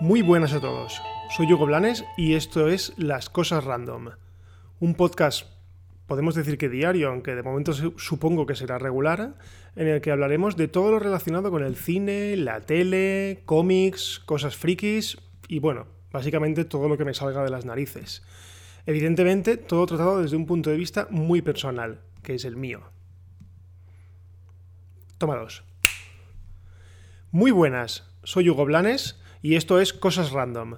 Muy buenas a todos. Soy Hugo Blanes y esto es Las Cosas Random. Un podcast, podemos decir que diario, aunque de momento supongo que será regular, en el que hablaremos de todo lo relacionado con el cine, la tele, cómics, cosas frikis y bueno, básicamente todo lo que me salga de las narices. Evidentemente, todo tratado desde un punto de vista muy personal, que es el mío. Toma dos. Muy buenas, soy Hugo Blanes y esto es Cosas Random,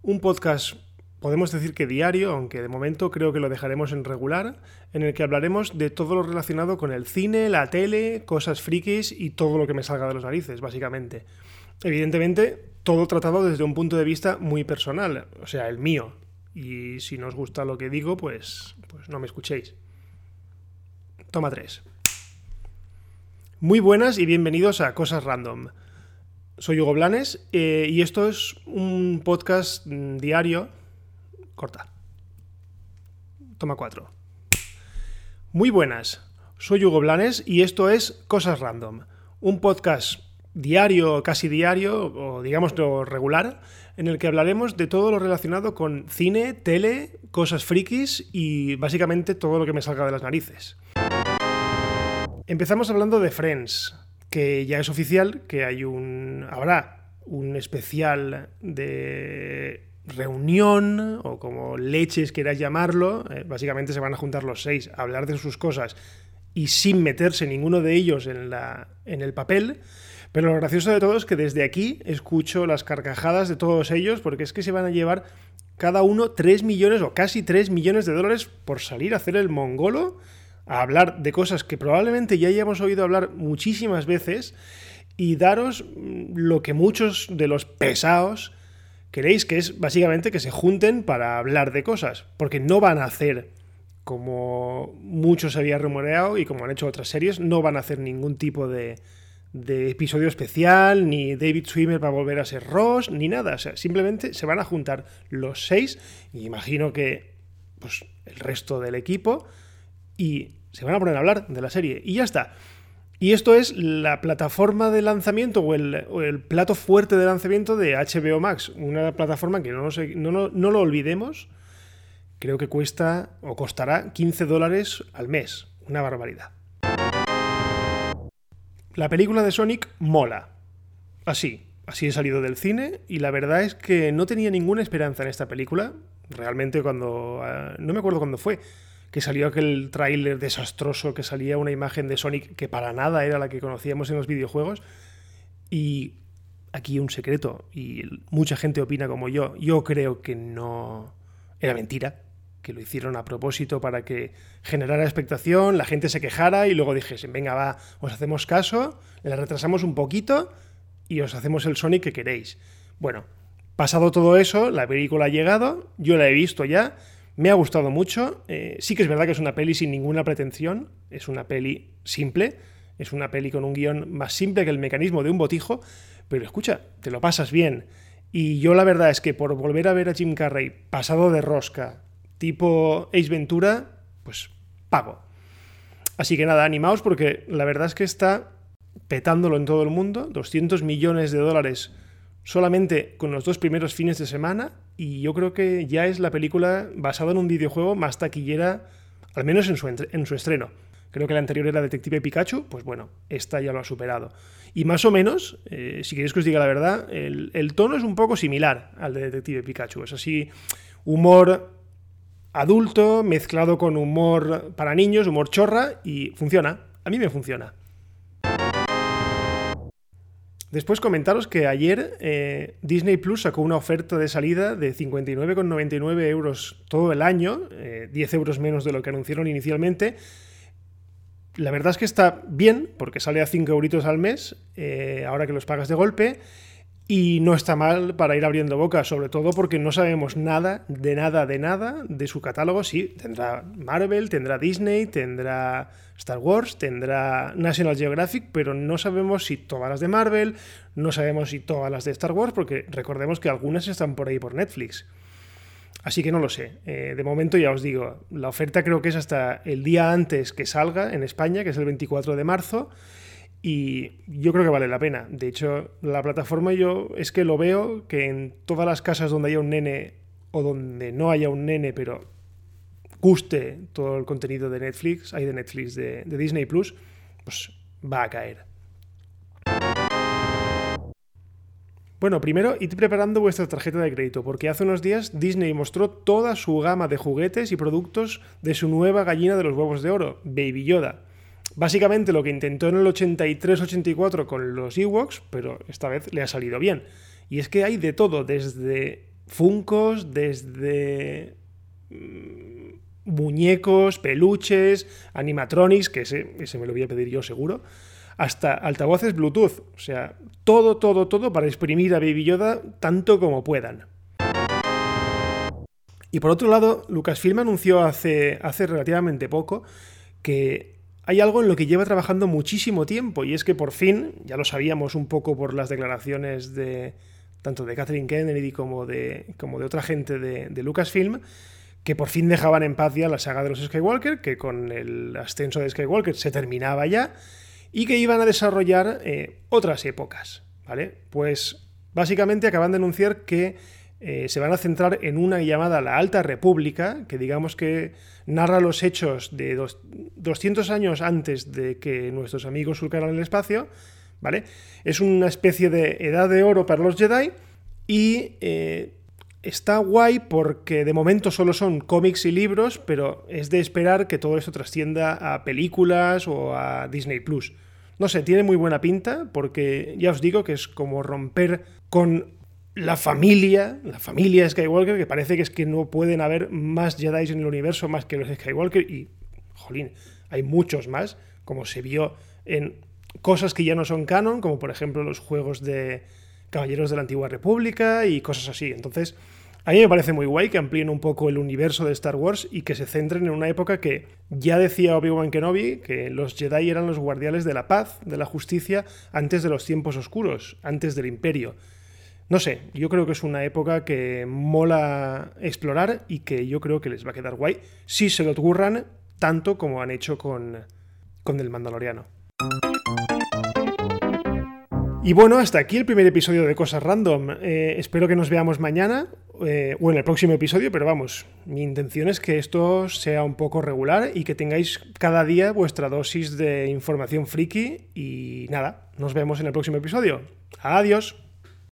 un podcast podemos decir que diario, aunque de momento creo que lo dejaremos en regular, en el que hablaremos de todo lo relacionado con el cine, la tele, cosas frikis y todo lo que me salga de los narices, básicamente. Evidentemente, todo tratado desde un punto de vista muy personal, o sea, el mío. Y si no os gusta lo que digo, pues, pues no me escuchéis. Toma 3. Muy buenas y bienvenidos a Cosas Random. Soy Hugo Blanes eh, y esto es un podcast mm, diario. Corta. Toma cuatro. Muy buenas. Soy Hugo Blanes y esto es Cosas Random. Un podcast diario, casi diario, o digamos regular, en el que hablaremos de todo lo relacionado con cine, tele, cosas frikis y básicamente todo lo que me salga de las narices. Empezamos hablando de Friends, que ya es oficial que hay un. habrá un especial de reunión o como leches quieras llamarlo, eh, básicamente se van a juntar los seis a hablar de sus cosas y sin meterse ninguno de ellos en, la, en el papel. Pero lo gracioso de todo es que desde aquí escucho las carcajadas de todos ellos porque es que se van a llevar cada uno 3 millones o casi 3 millones de dólares por salir a hacer el mongolo a hablar de cosas que probablemente ya hayamos oído hablar muchísimas veces y daros mm, lo que muchos de los pesados queréis, que es básicamente que se junten para hablar de cosas, porque no van a hacer como muchos había rumoreado y como han hecho otras series, no van a hacer ningún tipo de, de episodio especial, ni David Swimmer va a volver a ser Ross, ni nada. O sea, simplemente se van a juntar los seis, y imagino que pues, el resto del equipo, y se van a poner a hablar de la serie. Y ya está. Y esto es la plataforma de lanzamiento o el, plato fuerte de lanzamiento de HBO Max. Una plataforma que no, lo olvidemos. Creo que cuesta o costará 15 dólares al mes. Una barbaridad. La película de Sonic mola. Así, así he salido del cine y la verdad es que no tenía ninguna esperanza en esta película. Realmente cuando... Ah, no me acuerdo cuándo fue que salió aquel tráiler desastroso, que salía una imagen de Sonic que para nada era la que conocíamos en los videojuegos. Y aquí un secreto, y mucha gente opina como yo, yo creo que no era mentira, que lo hicieron a propósito para que generara expectación, la gente se quejara y luego dijesen, venga, va, os hacemos caso, le retrasamos un poquito y os hacemos el Sonic que queréis. Bueno, pasado todo eso, la película ha llegado, yo la he visto ya, me ha gustado mucho. Eh, sí que es verdad que es una peli sin ninguna pretensión. Es una peli simple. Es una peli con un guion más simple que el mecanismo de un botijo. Pero escucha, te lo pasas bien. Y yo la verdad es que por volver a ver a Jim Carrey pasado de rosca, tipo Ace Ventura, pues pago. Así que nada, animaos porque la verdad es que está petándolo en todo el mundo. 200 millones de dólares solamente con los dos primeros fines de semana y yo creo que ya es la película basada en un videojuego más taquillera, al menos en su, en su estreno. Creo que la anterior era Detective Pikachu, pues bueno, esta ya lo ha superado. Y más o menos, eh, si queréis que os diga la verdad, el, el tono es un poco similar al de Detective Pikachu. Es así, humor adulto mezclado con humor para niños, humor chorra, y funciona. A mí me funciona. Después comentaros que ayer eh, Disney Plus sacó una oferta de salida de 59,99 euros todo el año, 10 eh, euros menos de lo que anunciaron inicialmente. La verdad es que está bien, porque sale a 5 euritos al mes, eh, ahora que los pagas de golpe, y no está mal para ir abriendo boca, sobre todo porque no sabemos nada, de nada, de nada de su catálogo. Sí, tendrá Marvel, tendrá Disney, tendrá Star Wars, tendrá National Geographic, pero no sabemos si todas las de Marvel, no sabemos si todas las de Star Wars, porque recordemos que algunas están por ahí por Netflix. Así que no lo sé. Eh, de momento ya os digo, la oferta creo que es hasta el día antes que salga en España, que es el 24 de marzo. Y yo creo que vale la pena. De hecho, la plataforma yo es que lo veo que en todas las casas donde haya un nene o donde no haya un nene, pero guste todo el contenido de Netflix, hay de Netflix, de, Disney Plus, pues va a caer. Bueno, primero, id preparando vuestra tarjeta de crédito, porque hace unos días Disney mostró toda su gama de juguetes y productos de su nueva gallina de los huevos de oro, Baby Yoda. Básicamente lo que intentó en el 83-84 con los Ewoks, pero esta vez le ha salido bien. Y es que hay de todo, desde funcos, desde mm, muñecos, peluches, animatronics, que ese, ese me lo voy a pedir yo seguro, hasta altavoces Bluetooth. O sea, todo, todo, todo para exprimir a Baby Yoda tanto como puedan. Y por otro lado, Lucasfilm anunció hace, hace relativamente poco que hay algo en lo que lleva trabajando muchísimo tiempo y es que por fin, ya lo sabíamos un poco por las declaraciones de tanto de Kathleen Kennedy como de, como de otra gente de, Lucasfilm, que por fin dejaban en paz ya la saga de los Skywalker, que con el ascenso de Skywalker se terminaba ya y que iban a desarrollar eh, otras épocas. ¿vale? Pues básicamente acaban de anunciar que eh, se van a centrar en una llamada La Alta República, que digamos que narra los hechos de 200 años antes de que nuestros amigos surcaran el espacio. ¿vale? Es una especie de edad de oro para los Jedi y eh, está guay porque de momento solo son cómics y libros, pero es de esperar que todo esto trascienda a películas o a Disney Plus. No sé, tiene muy buena pinta porque ya os digo que es como romper con la familia, la familia Skywalker, que parece que es que no pueden haber más Jedi en el universo más que los Skywalker y, jolín, hay muchos más, como se vio en cosas que ya no son canon, como por ejemplo los juegos de Caballeros de la Antigua República y cosas así. Entonces, a mí me parece muy guay que amplíen un poco el universo de Star Wars y que se centren en una época que ya decía Obi-Wan Kenobi que los Jedi eran los guardianes de la paz, de la justicia, antes de los tiempos oscuros, antes del imperio. No sé, yo creo que es una época que mola explorar y que yo creo que les va a quedar guay si se lo ocurran tanto como han hecho con, con el Mandaloriano. Y bueno, hasta aquí el primer episodio de Cosas Random. Eh, espero que nos veamos mañana eh, o en el próximo episodio, pero vamos, mi intención es que esto sea un poco regular y que tengáis cada día vuestra dosis de información friki y nada, nos vemos en el próximo episodio. Adiós.